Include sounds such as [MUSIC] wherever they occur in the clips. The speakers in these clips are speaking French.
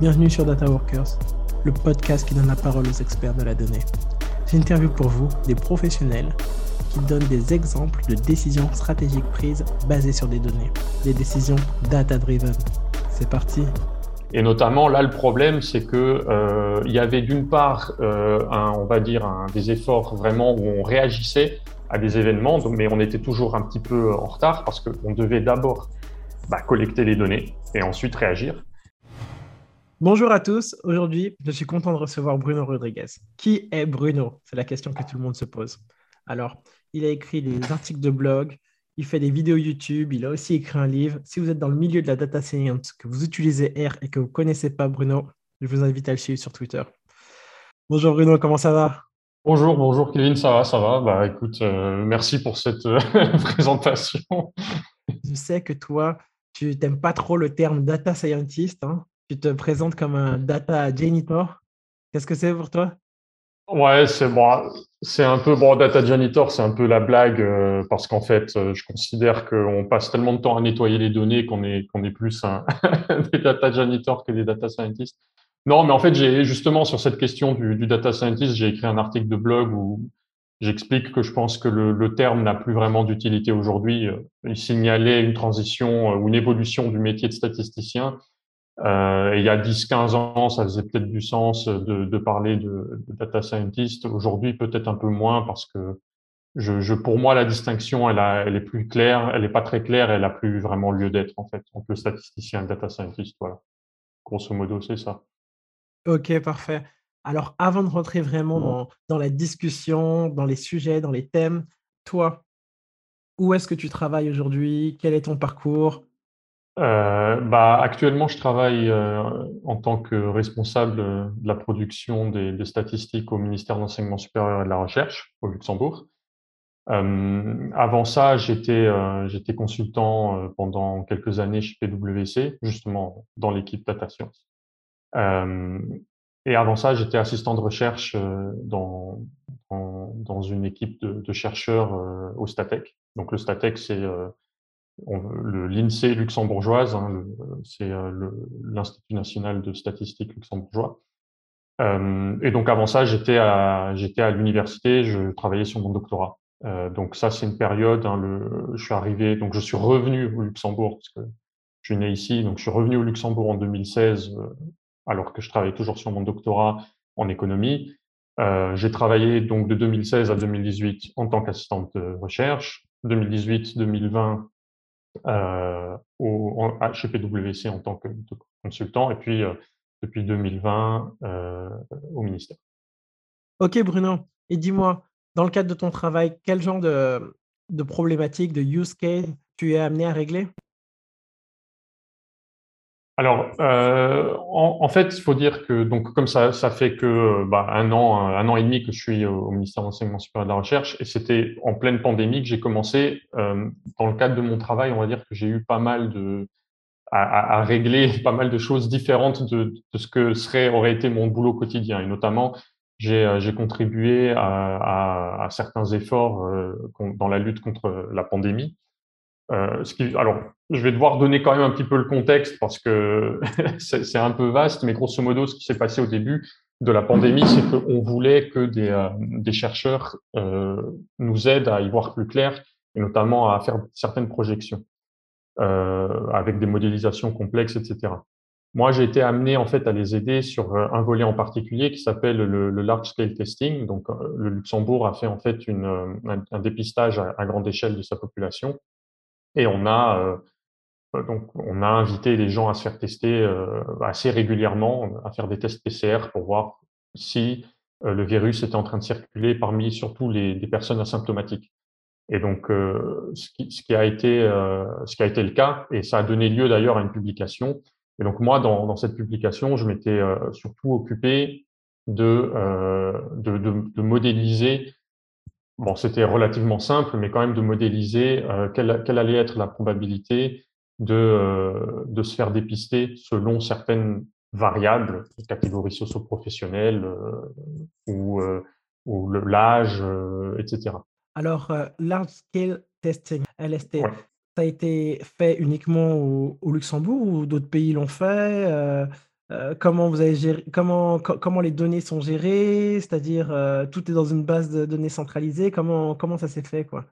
Bienvenue sur Data Workers, le podcast qui donne la parole aux experts de la donnée. J'interviewe pour vous des professionnels qui donnent des exemples de décisions stratégiques prises basées sur des données, des décisions data-driven. C'est parti. Et notamment, là, le problème, c'est que euh, il y avait d'une part, euh, on va dire, des efforts vraiment où on réagissait à des événements, mais on était toujours un petit peu en retard parce qu'on devait d'abord bah, collecter les données et ensuite réagir. Bonjour à tous. Aujourd'hui, je suis content de recevoir Bruno Rodriguez. Qui est Bruno? C'est la question que tout le monde se pose. Alors, il a écrit des articles de blog, il fait des vidéos YouTube, il a aussi écrit un livre. Si vous êtes dans le milieu de la data science, que vous utilisez R et que vous ne connaissez pas Bruno, je vous invite à le suivre sur Twitter. Bonjour Bruno, comment ça va? Bonjour, bonjour Kevin, ça va, ça va. Bah écoute, euh, merci pour cette euh, [LAUGHS] présentation. Je sais que toi, tu n'aimes pas trop le terme data scientist. Hein. Tu te présentes comme un data janitor. Qu'est-ce que c'est pour toi? Ouais, c'est c'est un peu bon. Data janitor, c'est un peu la blague euh, parce qu'en fait, je considère qu'on passe tellement de temps à nettoyer les données qu'on est qu'on est plus un, [LAUGHS] des data janitors que des data scientists. Non, mais en fait, j'ai justement sur cette question du data scientist, j'ai écrit un article de blog où j'explique que je pense que le, terme n'a plus vraiment d'utilité aujourd'hui. Il signalait une transition ou une évolution du métier de statisticien. Euh, il y a 10-15 ans, ça faisait peut-être du sens de, parler de, data scientist. Aujourd'hui, peut-être un peu moins parce que pour moi, la distinction, elle, est plus claire, elle n'est pas très claire, elle a plus vraiment lieu d'être en fait entre le statisticien et le data scientist. Voilà. Grosso modo, c'est ça. Ok, parfait. Alors, avant de rentrer vraiment dans, la discussion, dans les sujets, dans les thèmes, toi, où est-ce que tu travailles aujourd'hui? Quel est ton parcours? Euh, bah, Actuellement, je travaille euh, en tant que responsable de la production des, statistiques au ministère de l'Enseignement supérieur et de la Recherche au Luxembourg. Euh, avant ça, j'étais j'étais consultant pendant quelques années chez PwC, justement dans l'équipe Data Science. Euh, et avant ça, j'étais assistant de recherche euh, dans, dans, une équipe de, chercheurs euh, au Statec. Donc le Statec, c'est le l'INSEE luxembourgeoise, hein, c'est l'Institut national de statistique luxembourgeois. Euh, et donc avant ça, j'étais à à l'université, je travaillais sur mon doctorat. Euh, donc ça, c'est une période. Hein, je suis arrivé, donc je suis revenu au Luxembourg parce que je suis né ici, donc je suis revenu au Luxembourg en 2016 alors que je travaille toujours sur mon doctorat en économie. Euh, j'ai travaillé donc de 2016 à 2018 en tant qu'assistante de recherche, 2018-2020 euh, chez PwC en tant que consultant, et puis euh, depuis 2020 euh, au ministère. Ok Bruno, et dis-moi, dans le cadre de ton travail, quel genre de, de problématiques, de use case tu es amené à régler? Alors, euh, en, fait, il faut dire que donc comme ça, ça fait que bah, un an, un, an et demi que je suis au ministère de l'enseignement supérieur de la recherche, et c'était en pleine pandémie que j'ai commencé. Euh, dans le cadre de mon travail, on va dire que j'ai eu pas mal de à, régler [LAUGHS] pas mal de choses différentes de, ce que serait aurait été mon boulot quotidien, et notamment j'ai euh, contribué à, certains efforts euh, dans la lutte contre la pandémie. Euh, alors, je vais devoir donner quand même un petit peu le contexte parce que [LAUGHS] c'est un peu vaste, mais grosso modo, ce qui s'est passé au début de la pandémie, c'est qu'on voulait que des, euh, chercheurs euh, nous aident à y voir plus clair et notamment à faire certaines projections avec des modélisations complexes, etc. Moi, j'ai été amené en fait à les aider sur un volet en particulier qui s'appelle le, large scale testing. Donc, le Luxembourg a fait en fait un, dépistage à grande échelle de sa population et on a euh, euh, donc on a invité les gens à se faire tester euh, assez régulièrement, à faire des tests PCR pour voir si le virus était en train de circuler parmi surtout les, personnes asymptomatiques. Et donc, ce, qui, ce, qui, a été, ce qui a été le cas, et ça a donné lieu d'ailleurs à une publication. Et donc moi, dans, dans cette publication, je m'étais surtout occupé de, de, de, de, modéliser bon, c'était relativement simple, mais quand même de modéliser euh, quelle, quelle, allait être la probabilité de, euh, de se faire dépister selon certaines variables, catégories socio-professionnelles euh, ou, ou l'âge, etc. Alors, large scale testing, LST, ça a été fait uniquement au, Luxembourg ou d'autres pays l'ont fait comment vous avez géré, comment, les données sont gérées, c'est-à-dire tout est dans une base de données centralisée, comment, ça s'est fait quoi?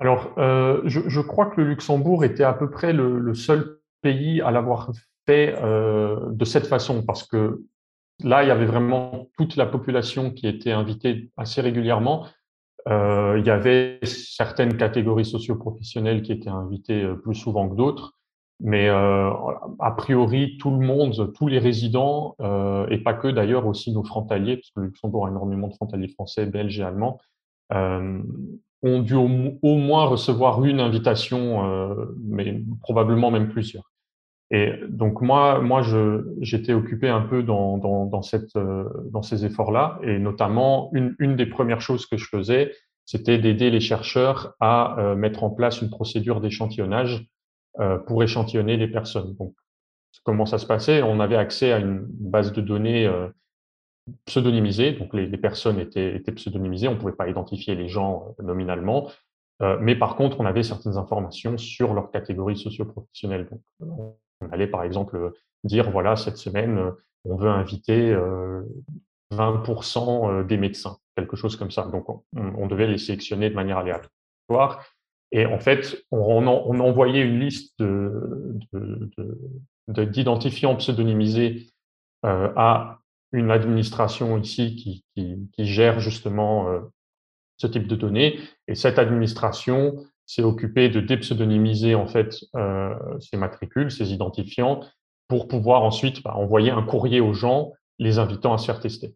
Alors, je, je, crois que le Luxembourg était à peu près le, le seul pays à l'avoir fait de cette façon, parce que là, il y avait vraiment toute la population qui était invitée assez régulièrement. Euh, il y avait certaines catégories socioprofessionnelles qui étaient invitées euh, plus souvent que d'autres, mais euh, a priori, tout le monde, tous les résidents, euh, et pas que d'ailleurs, aussi nos frontaliers, parce que le Luxembourg a énormément de frontaliers français, belges et allemands, euh, ont dû au, moins recevoir une invitation, mais probablement même plusieurs. Et donc moi, moi, j'étais occupé un peu dans, dans, dans, cette, euh, dans ces efforts-là, et notamment une, une, des premières choses que je faisais, c'était d'aider les chercheurs à euh, mettre en place une procédure d'échantillonnage euh, pour échantillonner les personnes. Donc, comment ça se passait? On avait accès à une base de données euh, pseudonymisée, donc les, personnes étaient, pseudonymisées, on ne pouvait pas identifier les gens euh, nominalement, mais par contre, on avait certaines informations sur leur catégorie socio-professionnelle. Donc, on allait par exemple dire, voilà, cette semaine, on veut inviter 20% euh, des médecins, quelque chose comme ça. Donc, on, devait les sélectionner de manière aléatoire. Et en fait, on, envoyait une liste d'identifiants pseudonymisés euh, à une administration ici qui, gère justement euh, ce type de données. Et cette administration s'est occupé de dépseudonymiser en fait euh, ces matricules, ces identifiants, pour pouvoir ensuite bah, envoyer un courrier aux gens les invitant à se faire tester.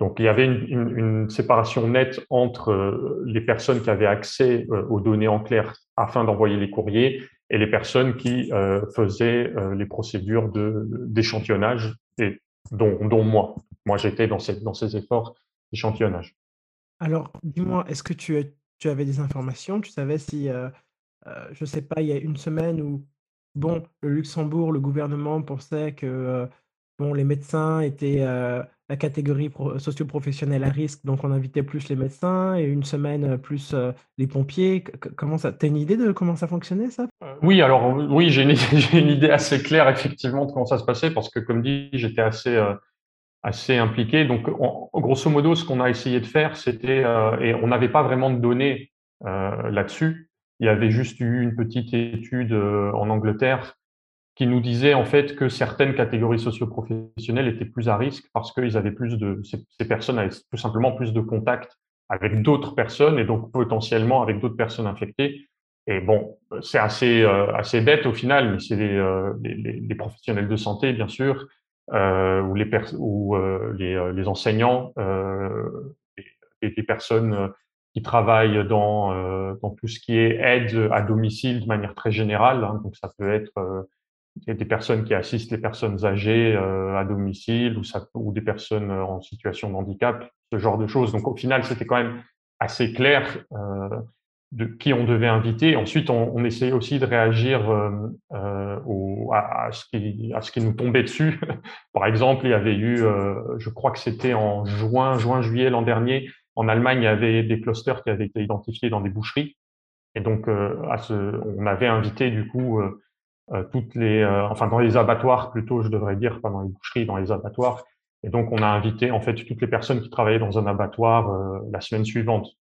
Donc il y avait une, séparation nette entre euh, les personnes qui avaient accès euh, aux données en clair afin d'envoyer les courriers et les personnes qui euh, faisaient les procédures d'échantillonnage, et dont, dont moi. Moi, j'étais dans, dans ces efforts d'échantillonnage. Alors, dis-moi, est-ce que tu, tu avais des informations, tu savais si, je sais pas, il y a une semaine où, bon, le Luxembourg, le gouvernement pensait que, les médecins étaient la catégorie socio-professionnelle à risque, donc on invitait plus les médecins, et une semaine plus les pompiers. comment ça, as une idée de comment ça fonctionnait ça? Oui, alors oui, [LAUGHS] j'ai une, idée assez claire effectivement de comment ça se passait, parce que comme dit, j'étais assez assez impliqué. Donc, grosso modo, ce qu'on a essayé de faire, c'était, euh, et on n'avait pas vraiment de données euh, là-dessus. Il y avait juste eu une petite étude euh, en Angleterre qui nous disait en fait que certaines catégories socioprofessionnelles étaient plus à risque parce qu'ils avaient plus de, ces, personnes avaient tout simplement plus de contacts avec d'autres personnes et donc potentiellement avec d'autres personnes infectées. Et bon, c'est assez, assez bête au final, mais c'est les, les, les, professionnels de santé, bien sûr, euh, ou les, ou, euh, les, euh, les, enseignants, et des personnes qui travaillent dans, dans tout ce qui est aide à domicile de manière très générale. Hein, donc ça peut être des personnes qui assistent les personnes âgées à domicile ou, ça, ou des personnes en situation de handicap, ce genre de choses. Donc au final, c'était quand même assez clair euh, de qui on devait inviter. Ensuite, on, on essayait aussi de réagir euh, euh au, à, à, ce qui, à ce qui nous tombait dessus. [LAUGHS] Par exemple, il y avait eu, euh, je crois que c'était en juin, juin, juillet l'an dernier, en Allemagne, il y avait des clusters qui avaient été identifiés dans des boucheries. Et donc, euh, à ce, on avait invité du coup euh, toutes les, enfin dans les abattoirs plutôt, je devrais dire, pas dans les boucheries, dans les abattoirs. Et donc, on a invité en fait toutes les personnes qui travaillaient dans un abattoir la semaine suivante.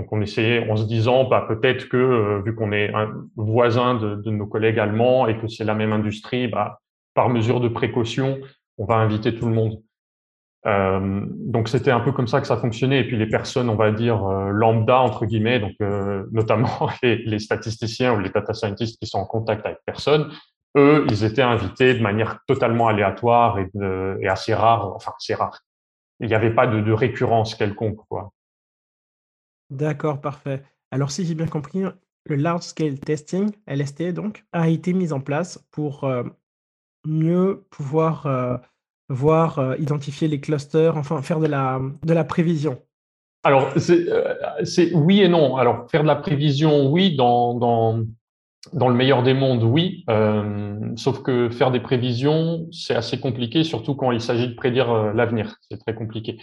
Donc on essayait en se disant bah, peut-être que euh, vu qu'on est un voisin de, de, nos collègues allemands et que c'est la même industrie, bah, par mesure de précaution, on va inviter tout le monde. Euh, donc c'était un peu comme ça que ça fonctionnait. Et puis les personnes, on va dire euh, lambda entre guillemets, donc euh, [LAUGHS] notamment les, statisticiens ou les data scientists qui sont en contact avec personne, eux, ils étaient invités de manière totalement aléatoire et, assez rare. Enfin, c'est rare. Il n'y avait pas de, de récurrence quelconque, quoi. D'accord, parfait. Alors, si j'ai bien compris, le Large Scale Testing, LST donc, a été mis en place pour mieux pouvoir voir, euh, identifier les clusters, enfin faire de la, de la prévision. Alors, c'est oui et non. Alors, faire de la prévision, oui, dans, dans, dans le meilleur des mondes, oui. sauf que faire des prévisions, c'est assez compliqué, surtout quand il s'agit de prédire l'avenir. C'est très compliqué.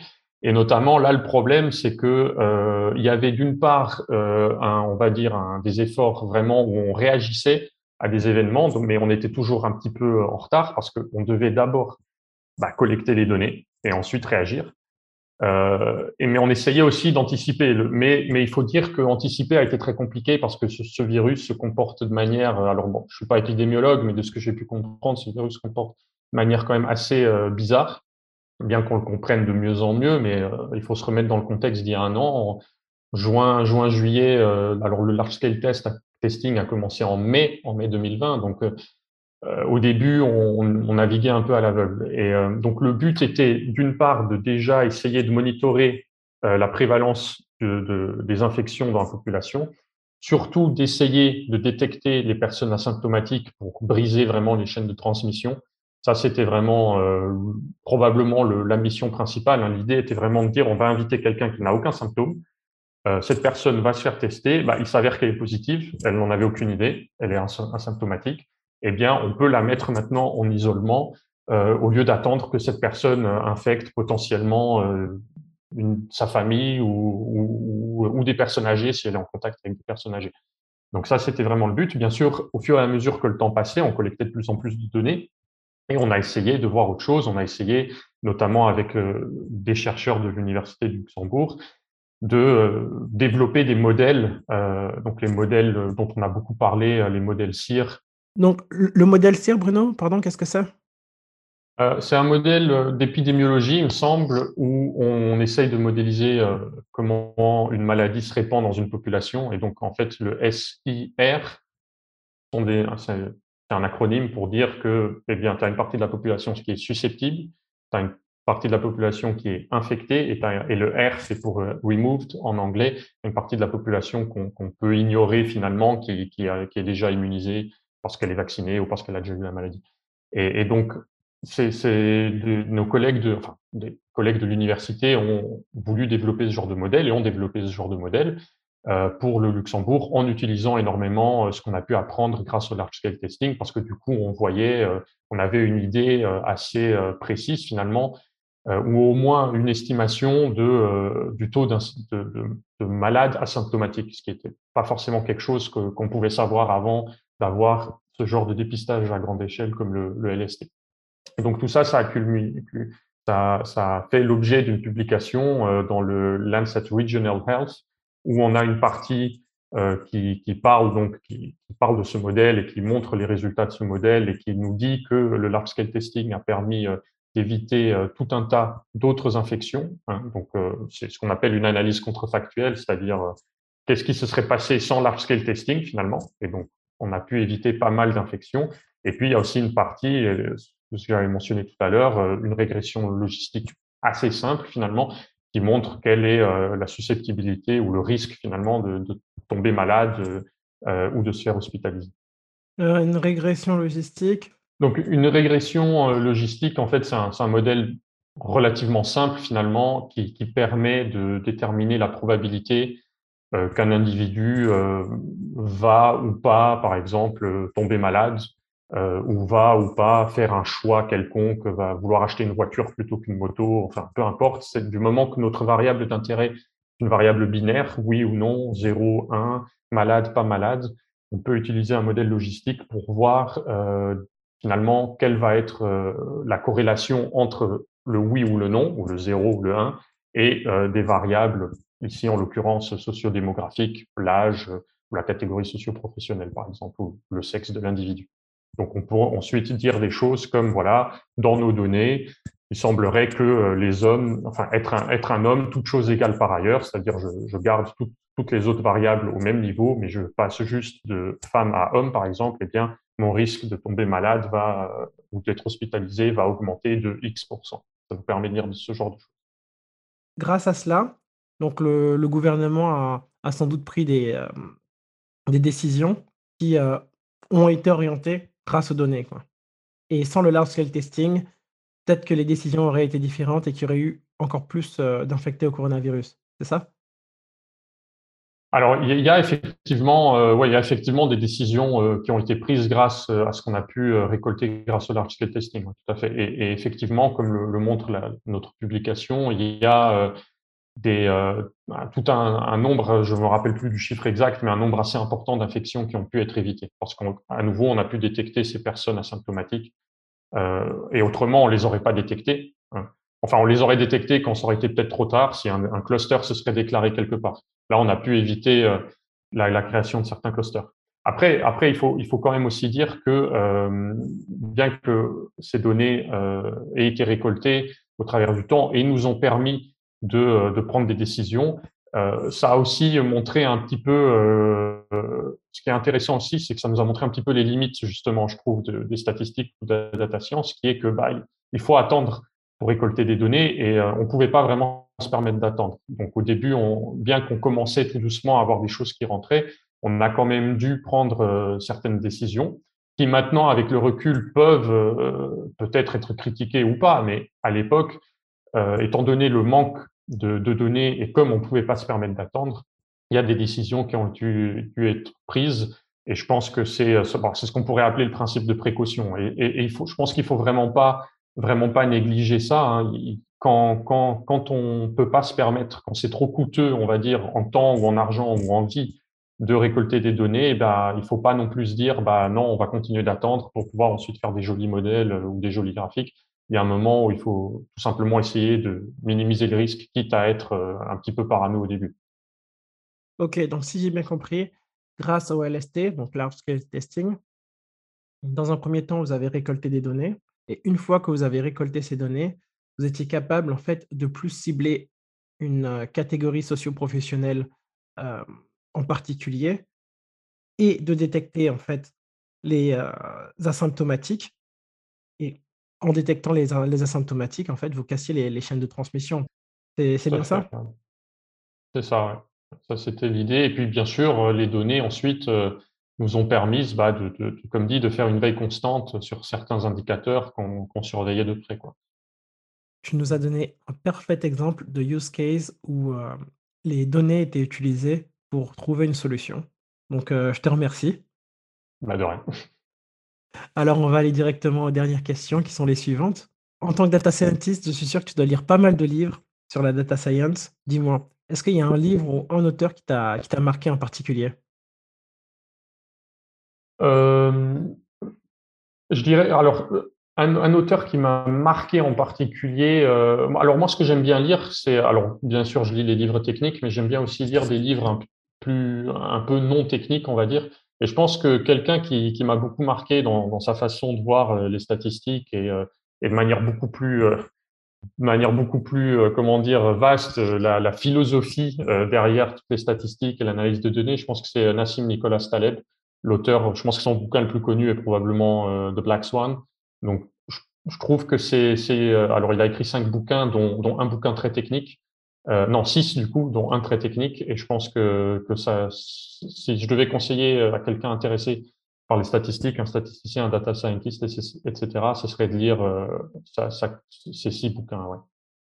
Et notamment, là, le problème, c'est que euh, il y avait d'une part, euh, on va dire, des efforts vraiment où on réagissait à des événements, mais on était toujours un petit peu en retard parce qu'on devait d'abord bah, collecter les données et ensuite réagir. Euh, et, mais on essayait aussi d'anticiper. Mais, il faut dire que anticiper a été très compliqué parce que ce, virus se comporte de manière. Alors bon, je suis pas épidémiologue, mais de ce que j'ai pu comprendre, ce virus se comporte de manière quand même assez euh, bizarre bien qu'on le comprenne de mieux en mieux, mais euh, il faut se remettre dans le contexte d'il y a un an. En juin, juin, juillet, euh, alors le large scale test, testing a commencé en mai, en mai 2020. Donc, euh, au début, on, naviguait un peu à l'aveugle. Et donc, le but était d'une part de déjà essayer de monitorer la prévalence de, de, des infections dans la population, surtout d'essayer de détecter les personnes asymptomatiques pour briser vraiment les chaînes de transmission ça, c'était vraiment euh, probablement le, la mission principale. Hein. L'idée était vraiment de dire on va inviter quelqu'un qui n'a aucun symptôme. Euh, cette personne va se faire tester. Bah, il s'avère qu'elle est positive. Elle n'en avait aucune idée. Elle est asymptomatique. Eh bien, on peut la mettre maintenant en isolement euh, au lieu d'attendre que cette personne infecte potentiellement euh, sa famille ou, des personnes âgées si elle est en contact avec des personnes âgées. Donc ça, c'était vraiment le but. Bien sûr, au fur et à mesure que le temps passait, on collectait de plus en plus de données. Et on a essayé de voir autre chose. On a essayé, notamment avec euh, des chercheurs de l'Université du Luxembourg, de euh, développer des modèles, euh, donc les modèles dont on a beaucoup parlé, les modèles CIR. Donc le modèle CIR, Bruno, pardon, qu'est-ce que c'est? C'est un modèle d'épidémiologie, il me semble, où on essaye de modéliser comment une maladie se répand dans une population. Et donc, en fait, le SIR c'est un acronyme pour dire que eh tu as une partie de la population qui est susceptible, tu as une partie de la population qui est infectée, et, le R, c'est pour euh, removed en anglais, une partie de la population qu'on peut ignorer finalement, qui, est déjà immunisée parce qu'elle est vaccinée ou parce qu'elle a déjà eu la maladie. Et, donc, c'est nos collègues de l'université ont voulu développer ce genre de modèle et ont développé ce genre de modèle. Euh, pour le Luxembourg en utilisant énormément euh, ce qu'on a pu apprendre grâce au large scale testing parce que du coup on voyait, euh, on avait une idée assez précise finalement ou au moins une estimation de, du taux de, de, de, malades asymptomatiques, ce qui n'était pas forcément quelque chose qu'on pouvait savoir avant d'avoir ce genre de dépistage à grande échelle comme le, le LST. Et donc tout ça, ça a culminé, ça, ça a fait l'objet d'une publication dans le Lancet Regional Health où on a une partie euh, qui, qui, parle donc qui, parle de ce modèle et qui montre les résultats de ce modèle et qui nous dit que le large scale testing a permis euh, d'éviter euh, tout un tas d'autres infections. Hein. donc euh, c'est ce qu'on appelle une analyse contrefactuelle, c'est-à-dire euh, qu'est-ce qui se serait passé sans large scale testing finalement. Et donc on a pu éviter pas mal d'infections. Et puis il y a aussi une partie, ce que j'avais mentionné tout à l'heure, une régression logistique assez simple finalement qui montre quelle est euh, la susceptibilité ou le risque finalement de, de tomber malade euh, ou de se faire hospitaliser. Euh, une régression logistique Donc une régression logistique, en fait, c'est un, un, modèle relativement simple finalement qui, qui, permet de déterminer la probabilité qu'un individu va ou pas, par exemple, tomber malade euh, ou va ou pas faire un choix quelconque, va vouloir acheter une voiture plutôt qu'une moto, enfin peu importe, c'est du moment que notre variable d'intérêt est une variable binaire, oui ou non, 0, 1, malade, pas malade, on peut utiliser un modèle logistique pour voir euh, finalement quelle va être euh, la corrélation entre le oui ou le non, ou le 0 ou le 1, et euh, des variables, ici en l'occurrence sociodémographiques, l'âge la catégorie socio-professionnelle par exemple, ou le sexe de l'individu. Donc, on peut ensuite dire des choses comme, voilà, dans nos données, il semblerait que euh, les hommes, enfin, être un, être un homme, toute chose égale par ailleurs, c'est-à-dire je, garde tout, toutes les autres variables au même niveau, mais je passe juste de femme à homme, par exemple, eh bien, mon risque de tomber malade va, euh, ou d'être hospitalisé va augmenter de X%. Ça vous permet de dire ce genre de choses. Grâce à cela, donc le, gouvernement a, sans doute pris des, euh, décisions qui euh, ont été orientées grâce aux données. Et sans le large-scale testing, peut-être que les décisions auraient été différentes et qu'il y aurait eu encore plus euh, d'infectés au coronavirus. C'est ça? Alors, il y a effectivement, des décisions qui ont été prises grâce à ce qu'on a pu récolter grâce au large scale testing, tout à fait. Et, effectivement, comme le, montre notre publication, il y a des, tout un, nombre, je ne me rappelle plus du chiffre exact, mais un nombre assez important d'infections qui ont pu être évitées. Parce qu'à nouveau, on a pu détecter ces personnes asymptomatiques. et autrement, on ne les aurait pas détectées. Hein. Enfin, on les aurait détectés quand ça aurait été peut-être trop tard, si un, cluster se serait déclaré quelque part. Là, on a pu éviter euh, la, création de certains clusters. Après, après il, faut, il faut quand même aussi dire que euh, bien que ces données euh, aient été récoltées au travers du temps et nous ont permis de, de prendre des décisions, ça a aussi montré un petit peu, ce qui est intéressant aussi, c'est que ça nous a montré un petit peu les limites, justement, je trouve, des statistiques ou de la data science, qui est que bah, il faut attendre pour récolter des données et euh, on ne pouvait pas vraiment se permettre d'attendre. Donc au début, bien qu'on commençait tout doucement à avoir des choses qui rentraient, on a quand même dû prendre euh, certaines décisions qui maintenant, avec le recul, peuvent euh, peut-être être critiquées ou pas, mais à l'époque, étant donné le manque de, de, données et comme on ne pouvait pas se permettre d'attendre, il y a des décisions qui ont dû, dû être prises et je pense que c'est ce qu'on pourrait appeler le principe de précaution. Et, et, et il faut, je pense qu'il faut vraiment pas vraiment pas négliger ça. Hein. Quand, quand, quand on peut pas se permettre, quand c'est trop coûteux, on va dire, en temps ou en argent ou en vie, de récolter des données, bah, il faut pas non plus dire, bah, non, on va continuer d'attendre pour pouvoir ensuite faire des jolis modèles euh, ou des jolis graphiques. Il y a un moment où il faut tout simplement essayer de minimiser le risque, quitte à être euh, un petit peu parano au début. Ok, donc si j'ai bien compris, grâce au LST, donc Large Scale Testing, dans un premier temps, vous avez récolté des données. Et une fois que vous avez récolté ces données, vous étiez capable en fait de plus cibler une catégorie socio-professionnelle en particulier et de détecter en fait les asymptomatiques. En détectant les, les, asymptomatiques, en fait, vous cassiez les, chaînes de transmission. C'est bien ça? C'est ça, Ça, c'était l'idée. Et puis, bien sûr, les données ensuite nous ont permis, bah, de, comme dit, de faire une veille constante sur certains indicateurs qu'on surveillait de près. Quoi. Tu nous as donné un parfait exemple de use case où euh, les données étaient utilisées pour trouver une solution. Donc, euh, je te remercie. Bah de rien. [LAUGHS] Alors, on va aller directement aux dernières questions qui sont les suivantes. En tant que data scientist, je suis sûr que tu dois lire pas mal de livres sur la data science. Dis-moi, est-ce qu'il y a un livre ou un auteur qui t'a marqué en particulier? Euh, je dirais, alors, un, auteur qui m'a marqué en particulier. Euh, alors moi, ce que j'aime bien lire, c'est, alors bien sûr, je lis les livres techniques, mais j'aime bien aussi lire des livres un, peu non techniques, on va dire. Et je pense que quelqu'un qui, qui m'a beaucoup marqué dans, dans, sa façon de voir euh, les statistiques et, et de manière beaucoup plus, de manière beaucoup plus, comment dire, vaste, la, la philosophie derrière toutes les statistiques et l'analyse de données, je pense que c'est Nassim Nicolas Taleb l'auteur, je pense que son bouquin le plus connu est probablement euh, The Black Swan. Donc, je, trouve que c'est, euh, alors il a écrit cinq bouquins, dont, un bouquin très technique. Euh, non, six du coup, dont un très technique. Et je pense que, que si je devais conseiller à quelqu'un intéressé par les statistiques, un statisticien, un data scientist, etc., ce serait de lire ces six bouquins.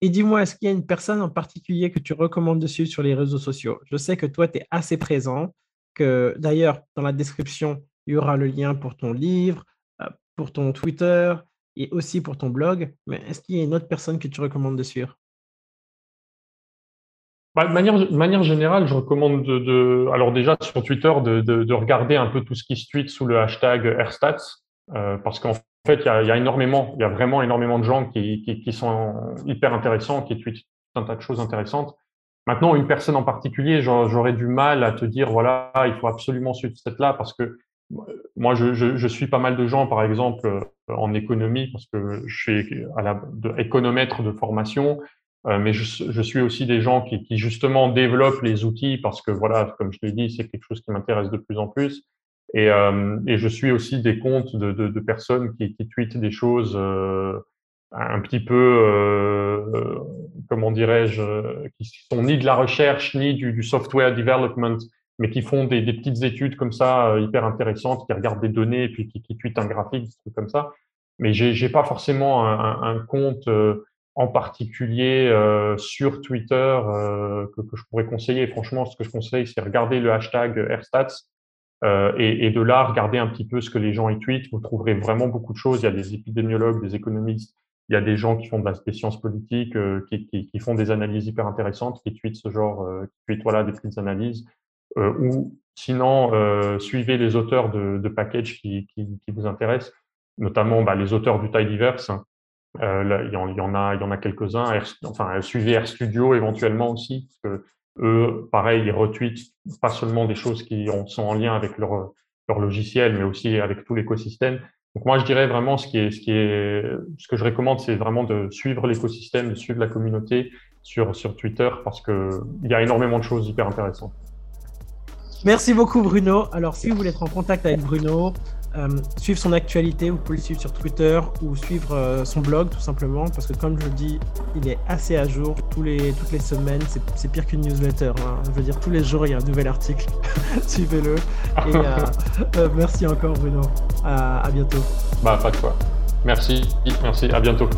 Et dis-moi, est-ce qu'il y a une personne en particulier que tu recommandes dessus sur les réseaux sociaux? Je sais que toi, tu es assez présent d'ailleurs, dans la description, il y aura le lien pour ton livre, euh, pour ton Twitter et aussi pour ton blog. Mais est-ce qu'il y a une autre personne que tu recommandes de suivre? Bah, de, manière, générale, je recommande de, alors déjà sur Twitter de, de, regarder un peu tout ce qui se tweet sous le hashtag AirStats, euh, parce qu'en fait, il y, a, énormément, il y a vraiment énormément de gens qui, sont hyper intéressants, qui tweetent un tas de choses intéressantes. Maintenant, une personne en particulier, j'aurais du mal à te dire, voilà, il faut absolument suivre cette-là parce que moi, je, suis pas mal de gens, par exemple, euh, en économie, parce que je suis à la, économètre de formation, euh, mais je, suis aussi des gens qui, justement développent les outils parce que, voilà, comme je l'ai dit, c'est quelque chose qui m'intéresse de plus en plus. Et, euh, je suis aussi des comptes de, personnes qui, qui tweetent des choses un petit peu, euh, comment dirais-je, qui sont ni de la recherche ni du, software development, mais qui font des, petites études comme ça euh, hyper intéressantes, qui regardent des données et puis qui, qui tweetent un graphique, des trucs comme ça. Mais j'ai, pas forcément un, compte euh, en particulier sur Twitter que, que, je pourrais conseiller. Franchement, ce que je conseille, c'est regarder le hashtag AirStats euh, et, de là, regarder un petit peu ce que les gens y tweetent. Vous trouverez vraiment beaucoup de choses. Il y a des épidémiologues, des économistes, il y a des gens qui font des sciences politiques, euh, qui, font des analyses hyper intéressantes, qui tweetent ce genre, euh, qui tweetent voilà, des petites analyses. Euh, ou sinon, euh, suivez les auteurs de, de packages qui, vous intéressent, notamment bah, les auteurs du Tidyverse. Là, il, y en, a, il y en a quelques-uns. Enfin, suivez RStudio éventuellement aussi, parce que eux, pareil, ils retweetent pas seulement des choses qui sont en lien avec leur, leur logiciel, mais aussi avec tout l'écosystème. Donc moi, je dirais vraiment ce qui est, ce qui est, ce que je recommande, c'est vraiment de suivre l'écosystème, de suivre la communauté sur, sur Twitter parce que il y a énormément de choses hyper intéressantes. Merci beaucoup Bruno. Alors si vous voulez être en contact avec Bruno, euh, suivre son actualité, vous pouvez le suivre sur Twitter ou suivre euh, son blog tout simplement, parce que comme je le dis, il est assez à jour tous les, toutes les semaines. C'est pire qu'une newsletter. Hein. Je veux dire, tous les jours, il y a un nouvel article. [LAUGHS] Suivez-le. Et [LAUGHS] euh, merci encore Bruno. À, à bientôt. Bah, pas de quoi. Merci, merci, à bientôt.